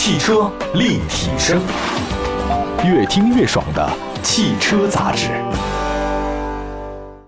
汽车立体声，越听越爽的汽车杂志。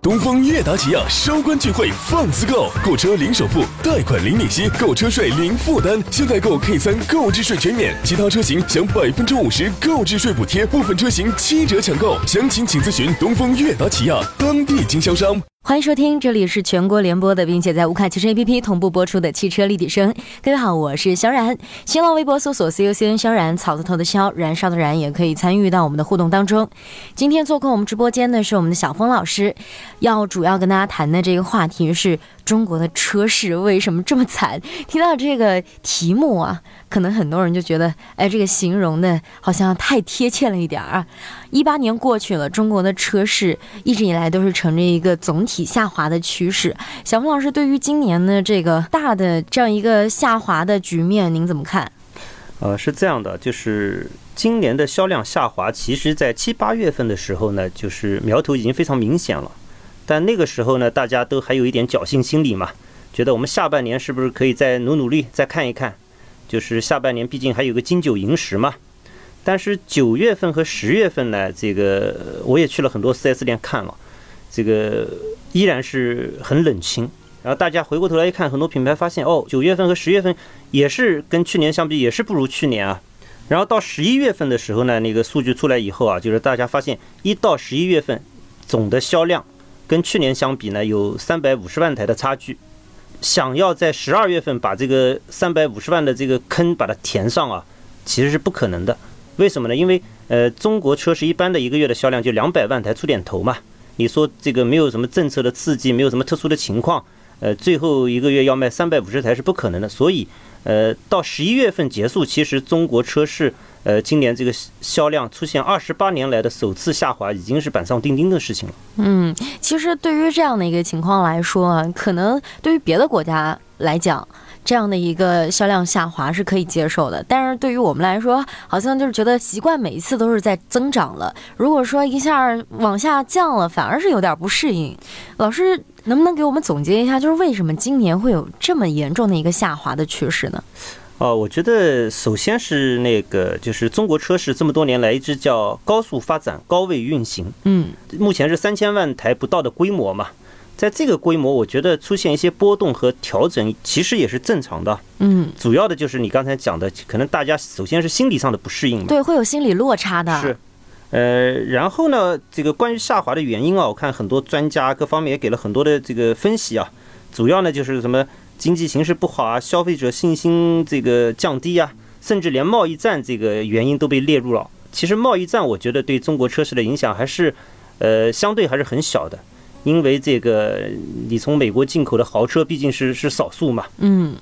东风悦达起亚收官聚会放肆购，购车零首付，贷款零利息，购车税零负担。现在购 K 三购置税全免，其他车型享百分之五十购置税补贴，部分车型七折抢购。详情请咨询东风悦达起亚当地经销商。欢迎收听，这里是全国联播的，并且在无卡汽车 APP 同步播出的汽车立体声。各位好，我是肖然。新浪微博搜索 CUCN 肖然，草字头的肖，燃烧的燃，也可以参与到我们的互动当中。今天做客我们直播间的是我们的小峰老师，要主要跟大家谈的这个话题是中国的车市为什么这么惨。听到这个题目啊。可能很多人就觉得，哎，这个形容的好像太贴切了一点儿啊。一八年过去了，中国的车市一直以来都是呈着一个总体下滑的趋势。小峰老师，对于今年的这个大的这样一个下滑的局面，您怎么看？呃，是这样的，就是今年的销量下滑，其实在七八月份的时候呢，就是苗头已经非常明显了。但那个时候呢，大家都还有一点侥幸心理嘛，觉得我们下半年是不是可以再努努力，再看一看。就是下半年，毕竟还有个金九银十嘛。但是九月份和十月份呢，这个我也去了很多 4S 店看了，这个依然是很冷清。然后大家回过头来一看，很多品牌发现，哦，九月份和十月份也是跟去年相比，也是不如去年啊。然后到十一月份的时候呢，那个数据出来以后啊，就是大家发现，一到十一月份总的销量跟去年相比呢，有三百五十万台的差距。想要在十二月份把这个三百五十万的这个坑把它填上啊，其实是不可能的。为什么呢？因为呃，中国车是一般的一个月的销量就两百万台出点头嘛。你说这个没有什么政策的刺激，没有什么特殊的情况，呃，最后一个月要卖三百五十台是不可能的。所以，呃，到十一月份结束，其实中国车市。呃，今年这个销量出现二十八年来的首次下滑，已经是板上钉钉的事情了。嗯，其实对于这样的一个情况来说啊，可能对于别的国家来讲，这样的一个销量下滑是可以接受的。但是对于我们来说，好像就是觉得习惯每一次都是在增长了。如果说一下往下降了，反而是有点不适应。老师能不能给我们总结一下，就是为什么今年会有这么严重的一个下滑的趋势呢？哦，我觉得首先是那个，就是中国车市这么多年来一直叫高速发展、高位运行。嗯，目前是三千万台不到的规模嘛，在这个规模，我觉得出现一些波动和调整，其实也是正常的。嗯，主要的就是你刚才讲的，可能大家首先是心理上的不适应嘛。对，会有心理落差的。是，呃，然后呢，这个关于下滑的原因啊，我看很多专家各方面也给了很多的这个分析啊，主要呢就是什么？经济形势不好啊，消费者信心这个降低啊，甚至连贸易战这个原因都被列入了。其实贸易战，我觉得对中国车市的影响还是，呃，相对还是很小的，因为这个你从美国进口的豪车毕竟是是少数嘛。嗯，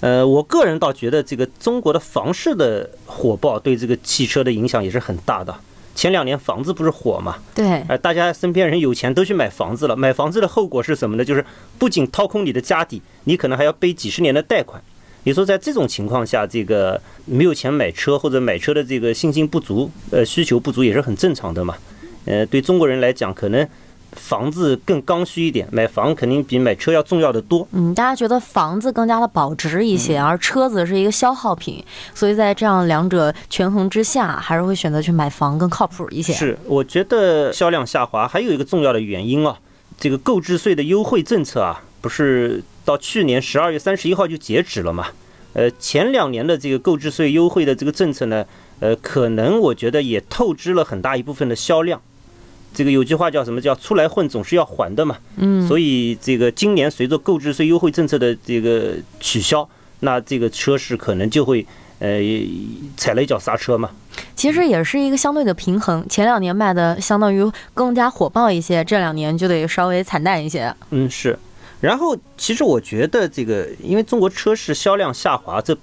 呃，我个人倒觉得这个中国的房市的火爆对这个汽车的影响也是很大的。前两年房子不是火嘛？对，呃，大家身边人有钱都去买房子了。买房子的后果是什么呢？就是不仅掏空你的家底，你可能还要背几十年的贷款。你说在这种情况下，这个没有钱买车或者买车的这个信心不足，呃，需求不足也是很正常的嘛。呃，对中国人来讲，可能。房子更刚需一点，买房肯定比买车要重要的多。嗯，大家觉得房子更加的保值一些，而车子是一个消耗品，所以在这样两者权衡之下，还是会选择去买房更靠谱一些。是，我觉得销量下滑还有一个重要的原因啊，这个购置税的优惠政策啊，不是到去年十二月三十一号就截止了嘛？呃，前两年的这个购置税优惠的这个政策呢，呃，可能我觉得也透支了很大一部分的销量。这个有句话叫什么叫出来混总是要还的嘛，嗯，所以这个今年随着购置税优惠政策的这个取消，那这个车市可能就会呃踩了一脚刹车嘛。其实也是一个相对的平衡，前两年卖的相当于更加火爆一些，这两年就得稍微惨淡一些。嗯，是。然后其实我觉得这个，因为中国车市销量下滑，这。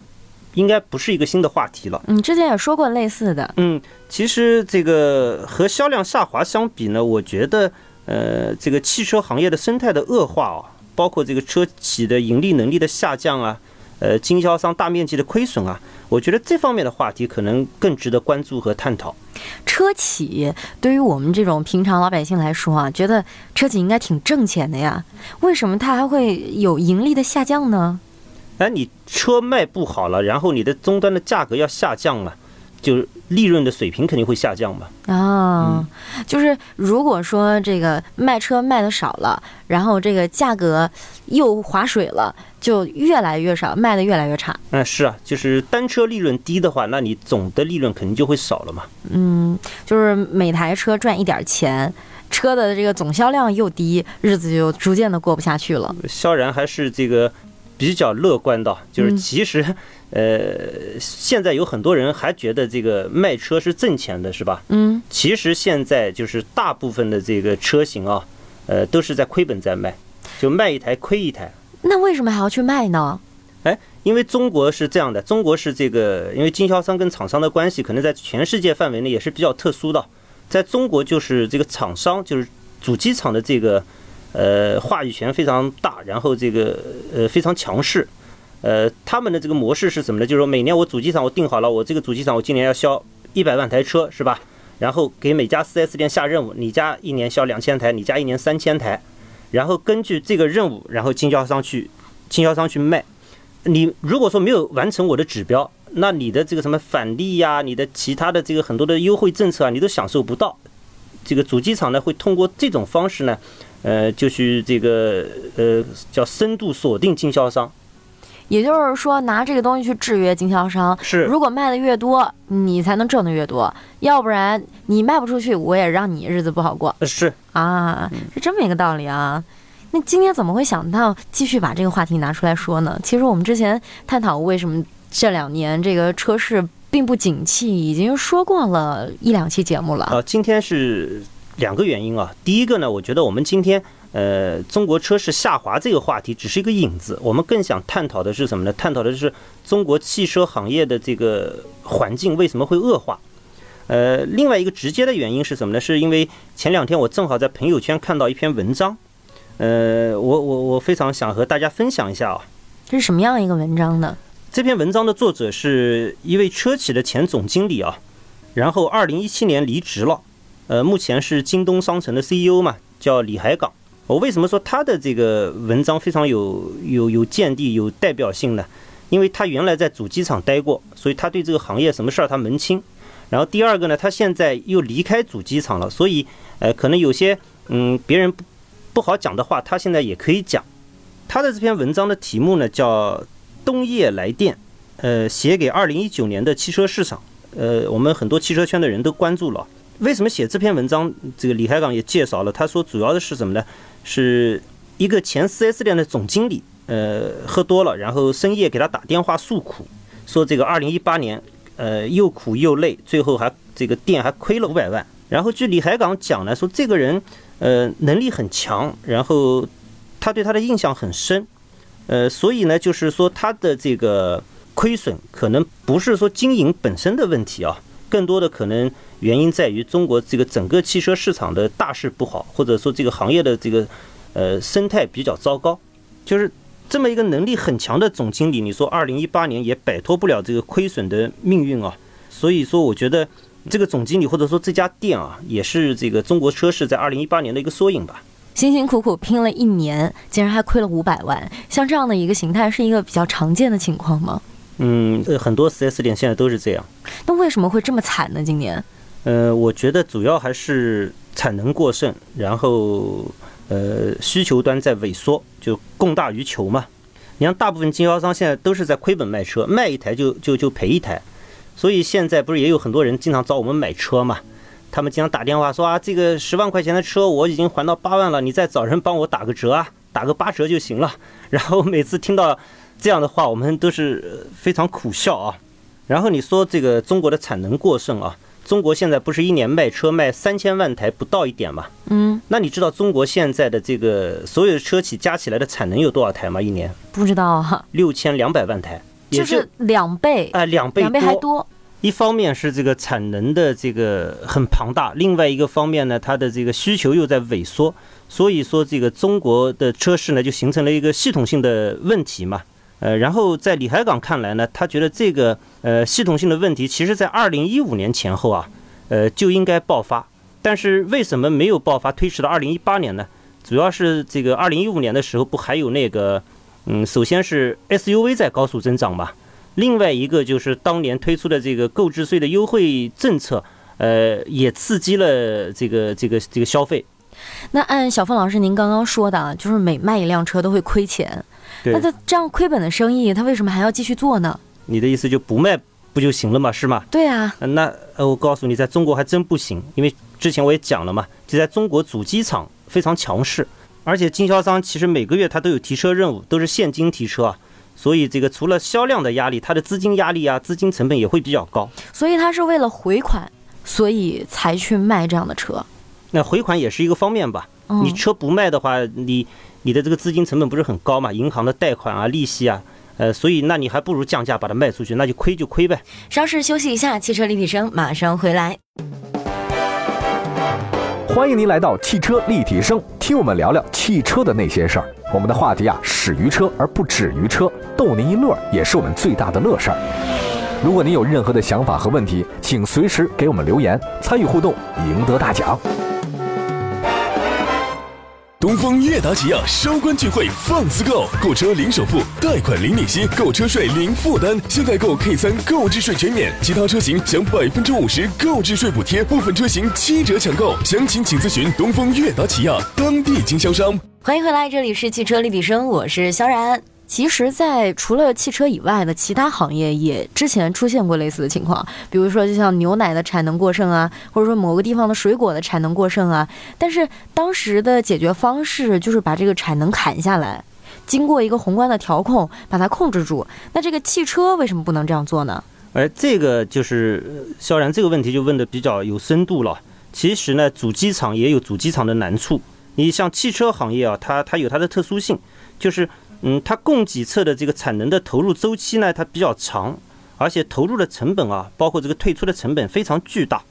应该不是一个新的话题了。嗯，之前也说过类似的。嗯，其实这个和销量下滑相比呢，我觉得，呃，这个汽车行业的生态的恶化啊，包括这个车企的盈利能力的下降啊，呃，经销商大面积的亏损啊，我觉得这方面的话题可能更值得关注和探讨。车企对于我们这种平常老百姓来说啊，觉得车企应该挺挣钱的呀，为什么它还会有盈利的下降呢？哎，你车卖不好了，然后你的终端的价格要下降嘛，就是利润的水平肯定会下降嘛。啊，就是如果说这个卖车卖的少了，然后这个价格又划水了，就越来越少，卖的越来越差。嗯，是啊，就是单车利润低的话，那你总的利润肯定就会少了嘛。嗯，就是每台车赚一点钱，车的这个总销量又低，日子就逐渐的过不下去了。萧然还是这个比较乐观的，就是嗯其实、呃，现在有很多人还觉得这个卖车是挣钱的，是吧？嗯，其实现在就是大部分的这个车型啊，呃，都是在亏本在卖，就卖一台亏一台。那为什么还要去卖呢？哎，因为中国是这样的，中国是这个，因为经销商跟厂商的关系，可能在全世界范围内也是比较特殊的。在中国，就是这个厂商，就是主机厂的这个呃话语权非常大，然后这个呃非常强势。呃，他们的这个模式是什么呢？就是说每年我主机厂我定好了，我这个主机厂我今年要销一百万台车，是吧？然后给每家 4S 店下任务，你家一年销两千台，你家一年三千台，然后根据这个任务，然后经销商去经销商去卖。你如果说没有完成我的指标，那你的这个什么返利呀、你的其他的这个很多的优惠政策啊，你都享受不到。这个主机厂呢，会通过这种方式呢，呃，就是这个呃叫深度锁定经销商。也就是说，拿这个东西去制约经销商。是如果卖的越多，你才能挣的越多，要不然你卖不出去，我也让你日子不好过呃是，啊，是这么一个道理啊。那今天怎么会想到继续把这个话题拿出来说呢？其实我们之前探讨为什么这两年这个车市并不景气，已经说过了一两期节目了。啊，今天是两个原因啊。第一个呢，我觉得我们今天呃中国车市下滑这个话题只是一个引子，我们更想探讨的是什么呢？探讨的是中国汽车行业的这个环境为什么会恶化。呃，另外一个直接的原因是什么呢？是因为前两天我正好在朋友圈看到一篇文章，呃，我我我非常想和大家分享一下啊。这是什么样一个文章呢？这篇文章的作者是一位车企的前总经理啊，然后二零一七年离职了，呃，目前是京东商城的 CEO 嘛，叫李海港。我为什么说他的这个文章非常有有有见地、有代表性呢？因为他原来在主机厂待过，所以他对这个行业什么事儿他门清。然后第二个呢，他现在又离开主机厂了，所以呃，可能有些嗯别人不不好讲的话，他现在也可以讲。他的这篇文章的题目呢叫冬夜来电，呃，写给二零一九年的汽车市场，呃，我们很多汽车圈的人都关注了。为什么写这篇文章？这个李海港也介绍了，他说主要的是什么呢？是一个前 4S 店的总经理，呃，喝多了，然后深夜给他打电话诉苦，说这个二零一八年，呃，又苦又累，最后还这个店还亏了五百万。然后据李海港讲呢，说这个人，呃，能力很强，然后他对他的印象很深。呃，所以呢，就是说他的这个亏损可能不是说经营本身的问题啊，更多的可能原因在于中国这个整个汽车市场的大势不好，或者说这个行业的这个呃生态比较糟糕。就是这么一个能力很强的总经理，你说二零一八年也摆脱不了这个亏损的命运啊。所以说，我觉得这个总经理或者说这家店啊，也是这个中国车市在二零一八年的一个缩影吧。辛辛苦苦拼了一年，竟然还亏了五百万，像这样的一个形态是一个比较常见的情况吗？嗯，呃，很多 4S 店现在都是这样。那为什么会这么惨呢？今年？呃，我觉得主要还是产能过剩，然后呃需求端在萎缩，就供大于求嘛。你像大部分经销商现在都是在亏本卖车，卖一台就就就赔一台，所以现在不是也有很多人经常找我们买车嘛？他们经常打电话说啊，这个十万块钱的车我已经还到八万了，你再找人帮我打个折啊，打个八折就行了。然后每次听到这样的话，我们都是呃非常苦笑啊。然后你说这个中国的产能过剩啊，中国现在不是一年卖车卖三千万台不到一点嘛？嗯，那你知道中国现在的这个所有的车企加起来的产能有多少台吗？一年不知道啊，六千两百万台，也就是两倍，哎两倍两倍还多。一方面是这个产能的这个很庞大，另外一个方面呢，它的这个需求又在萎缩，所以说这个中国的车市呢就形成了一个系统性的问题嘛。呃，然后在李海港看来呢，他觉得这个呃系统性的问题，其实在二零一五年前后啊，呃就应该爆发，但是为什么没有爆发，推迟到二零一八年呢？主要是这个二零一五年的时候不还有那个嗯，首先是 SUV 在高速增长嘛，另外一个就是当年推出的这个购置税的优惠政策，呃，也刺激了这个这个这个消费。那按小凤老师您刚刚说的，啊，就是每卖一辆车都会亏钱，那他这样亏本的生意，他为什么还要继续做呢？你的意思就不卖不就行了嘛，是吗？对啊。那呃，我告诉你，在中国还真不行，因为之前我也讲了嘛，就在中国主机厂非常强势。而且经销商其实每个月他都有提车任务，都是现金提车啊，所以这个除了销量的压力，它的资金压力啊，资金成本也会比较高。所以它是为了回款，所以才去卖这样的车。那回款也是一个方面吧。你车不卖的话，你你的这个资金成本不是很高嘛？银行的贷款啊，利息啊，呃，所以那你还不如降价把它卖出去，那就亏就亏呗。稍事休息一下，汽车立体声马上回来。欢迎您来到汽车立体声，听我们聊聊汽车的那些事儿。我们的话题啊，始于车而不止于车，逗您一乐也是我们最大的乐事儿。如果您有任何的想法和问题，请随时给我们留言，参与互动，赢得大奖。东风悦达起亚收官聚会放肆购，购车零首付，贷款零利息，购车税零负担。现在购 K 三购置税全免，其他车型享百分之五十购置税补贴，部分车型七折抢购。详情请咨询东风悦达起亚当地经销商。欢迎回来，这里是汽车立体声，我是肖然。其实，在除了汽车以外的其他行业，也之前出现过类似的情况。比如说，就像牛奶的产能过剩啊，或者说某个地方的水果的产能过剩啊。但是当时的解决方式就是把这个产能砍下来，经过一个宏观的调控，把它控制住。那这个汽车为什么不能这样做呢？而这个就是萧然这个问题就问的比较有深度了。其实呢，主机厂也有主机厂的难处。你像汽车行业啊，它它有它的特殊性，就是。嗯，它供给侧的这个产能的投入周期呢，它比较长，而且投入的成本啊，包括这个退出的成本非常巨大，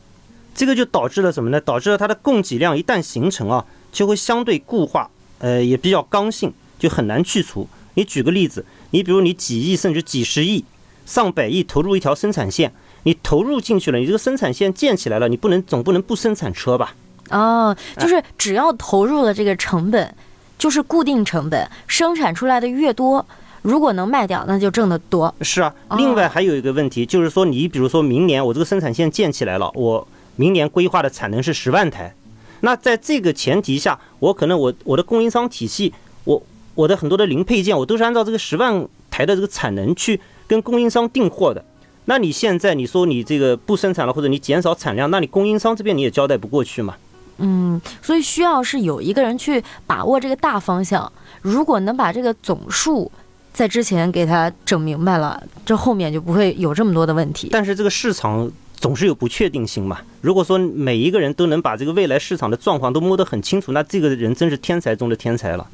这个就导致了什么呢？导致了它的供给量一旦形成啊，就会相对固化，呃，也比较刚性，就很难去除。你举个例子，你比如你几亿甚至几十亿、上百亿投入一条生产线，你投入进去了，你这个生产线建起来了，你不能总不能不生产车吧？哦，就是只要投入了这个成本。就是固定成本，生产出来的越多，如果能卖掉，那就挣得多。是啊，另外还有一个问题，就是说你比如说明年我这个生产线建起来了，我明年规划的产能是十万台，那在这个前提下，我可能我我的供应商体系，我我的很多的零配件，我都是按照这个十万台的这个产能去跟供应商订货的。那你现在你说你这个不生产了，或者你减少产量，那你供应商这边你也交代不过去嘛？嗯，所以需要是有一个人去把握这个大方向。如果能把这个总数在之前给他整明白了，这后面就不会有这么多的问题。但是这个市场总是有不确定性嘛。如果说每一个人都能把这个未来市场的状况都摸得很清楚，那这个人真是天才中的天才了。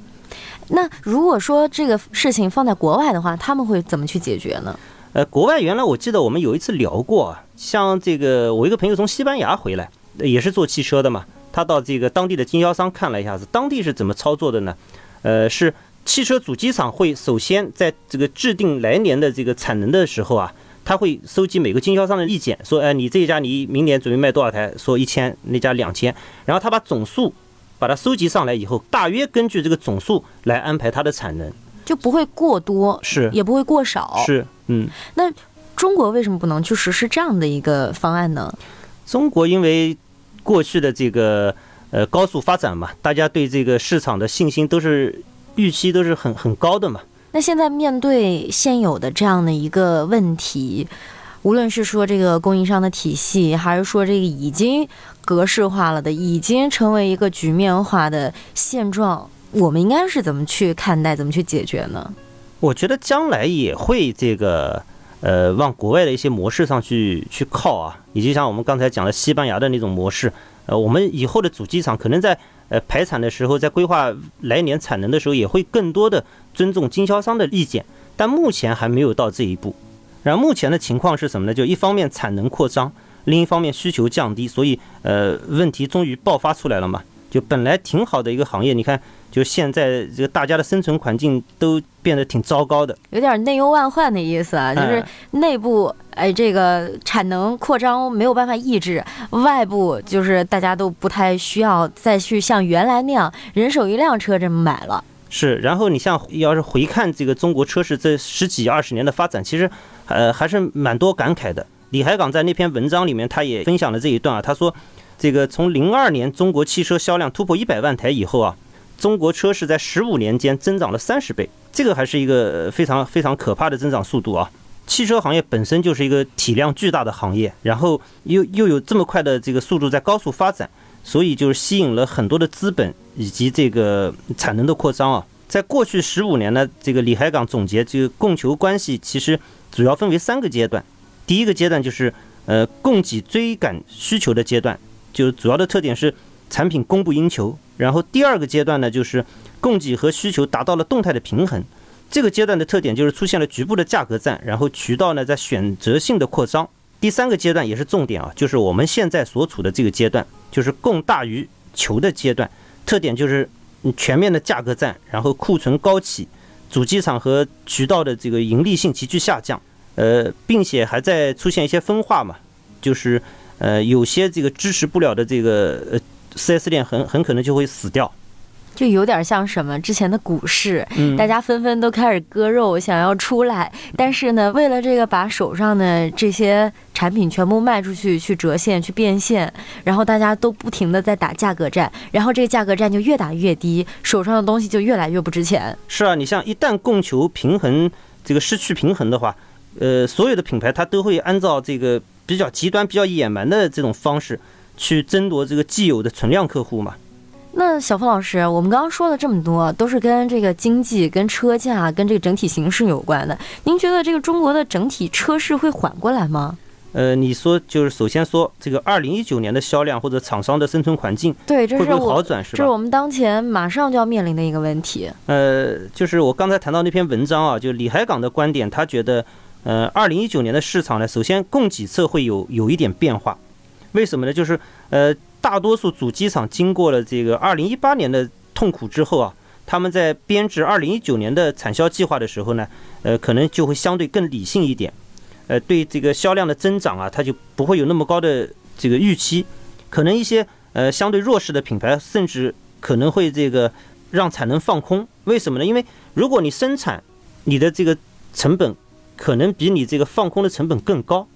那如果说这个事情放在国外的话，他们会怎么去解决呢？呃，国外原来我记得我们有一次聊过，像这个我一个朋友从西班牙回来，也是做汽车的嘛。他到这个当地的经销商看了一下子，当地是怎么操作的呢？呃，是汽车主机厂会首先在这个制定来年的这个产能的时候啊，他会收集每个经销商的意见，说，哎，你这一家你明年准备卖多少台？说一千，那家两千，然后他把总数把它收集上来以后，大约根据这个总数来安排它的产能，就不会过多，是也不会过少，是，嗯。那中国为什么不能去实施这样的一个方案呢？中国因为。过去的这个呃高速发展嘛，大家对这个市场的信心都是预期都是很很高的嘛。那现在面对现有的这样的一个问题，无论是说这个供应商的体系，还是说这个已经格式化了的，已经成为一个局面化的现状，我们应该是怎么去看待，怎么去解决呢？我觉得将来也会这个。呃，往国外的一些模式上去去靠啊，也就像我们刚才讲的西班牙的那种模式，呃，我们以后的主机厂可能在呃排产的时候，在规划来年产能的时候，也会更多的尊重经销商的意见，但目前还没有到这一步。然后目前的情况是什么呢？就一方面产能扩张，另一方面需求降低，所以呃问题终于爆发出来了嘛。就本来挺好的一个行业，你看，就现在这个大家的生存环境都变得挺糟糕的，有点内忧外患的意思啊。就是内部哎，这个产能扩张没有办法抑制，外部就是大家都不太需要再去像原来那样人手一辆车这么买了。是，然后你像要是回看这个中国车市这十几二十年的发展，其实呃还是蛮多感慨的。李海港在那篇文章里面，他也分享了这一段啊，他说，这个从零二年中国汽车销量突破一百万台以后啊，中国车市在十五年间增长了三十倍，这个还是一个非常非常可怕的增长速度啊。汽车行业本身就是一个体量巨大的行业，然后又又有这么快的这个速度在高速发展。所以就是吸引了很多的资本以及这个产能的扩张啊。在过去十五年呢，这个李海港总结，这个供求关系其实主要分为三个阶段。第一个阶段就是呃供给追赶需求的阶段，就是主要的特点是产品供不应求。然后第二个阶段呢，就是供给和需求达到了动态的平衡。这个阶段的特点就是出现了局部的价格战，然后渠道呢在选择性的扩张。第三个阶段也是重点啊，就是我们现在所处的这个阶段，就是供大于求的阶段，特点就是全面的价格战，然后库存高企，主机厂和渠道的这个盈利性急剧下降，呃，并且还在出现一些分化嘛，就是呃有些这个支持不了的这个 4S 店很很可能就会死掉。就有点像什么之前的股市，大家纷纷都开始割肉，想要出来。但是呢，为了这个把手上的这些产品全部卖出去，去折现、去变现，然后大家都不停的在打价格战，然后这个价格战就越打越低，手上的东西就越来越不值钱。是啊，你像一旦供求平衡这个失去平衡的话，呃，所有的品牌它都会按照这个比较极端、比较野蛮的这种方式去争夺这个既有的存量客户嘛。那小峰老师，我们刚刚说了这么多，都是跟这个经济、跟车价、跟这个整体形势有关的。您觉得这个中国的整体车市会缓过来吗？呃，你说就是首先说这个二零一九年的销量或者厂商的生存环境，对，这是会不会好转？是吧？这是我们当前马上就要面临的一个问题。呃，就是我刚才谈到那篇文章啊，就李海港的观点，他觉得，呃，二零一九年的市场呢，首先供给侧会有有一点变化，为什么呢？就是呃。大多数主机厂经过了这个二零一八年的痛苦之后啊，他们在编制二零一九年的产销计划的时候呢，呃，可能就会相对更理性一点，呃，对这个销量的增长啊，它就不会有那么高的这个预期，可能一些呃相对弱势的品牌甚至可能会这个让产能放空。为什么呢？因为如果你生产你的这个成本可能比你这个放空的成本更高，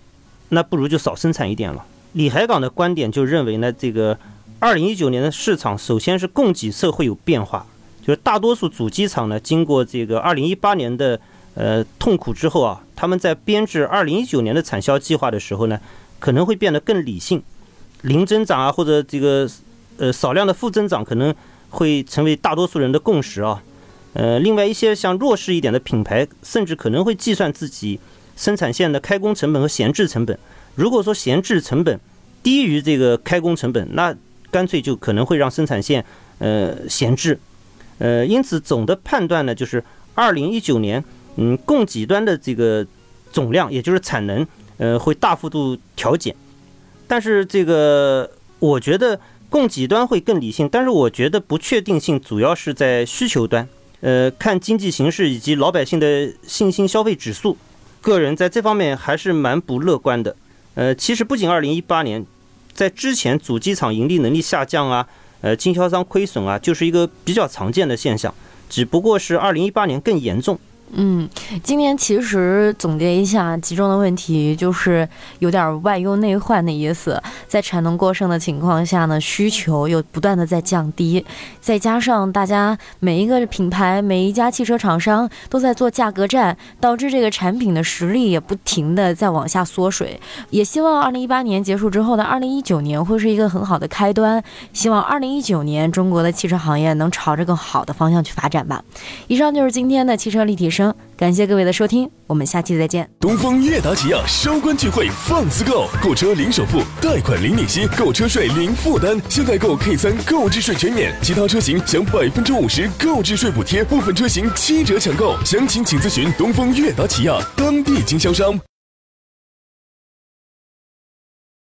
那不如就少生产一点了。李海港的观点就认为呢，这个二零一九年的市场首先是供给侧会有变化，就是大多数主机厂呢，经过这个二零一八年的呃痛苦之后啊，他们在编制二零一九年的产销计划的时候呢，可能会变得更理性，零增长啊或者这个呃少量的负增长可能会成为大多数人的共识啊，呃，另外一些像弱势一点的品牌，甚至可能会计算自己生产线的开工成本和闲置成本。如果说闲置成本低于这个开工成本，那干脆就可能会让生产线呃闲置，呃，因此总的判断呢，就是二零一九年，嗯，供给端的这个总量，也就是产能，呃，会大幅度调减。但是这个我觉得供给端会更理性，但是我觉得不确定性主要是在需求端，呃，看经济形势以及老百姓的信心消费指数，个人在这方面还是蛮不乐观的。呃，其实不仅二零一八年，在之前主机厂盈利能力下降啊，呃，经销商亏损啊，就是一个比较常见的现象，只不过是二零一八年更严重。嗯，今年其实总结一下，集中的问题就是有点外忧内患的意思。在产能过剩的情况下呢，需求又不断的在降低，再加上大家每一个品牌、每一家汽车厂商都在做价格战，导致这个产品的实力也不停的在往下缩水。也希望二零一八年结束之后的二零一九年会是一个很好的开端。希望二零一九年中国的汽车行业能朝着更好的方向去发展吧。以上就是今天的汽车立体。感谢各位的收听，我们下期再见。东风悦达起亚收官聚会放肆购，购车零首付，贷款零利息，购车税零负担。现在购 K 三购置税全免，其他车型享百分之五十购置税补贴，部分车型七折抢购。详情请咨询东风悦达起亚当地经销商。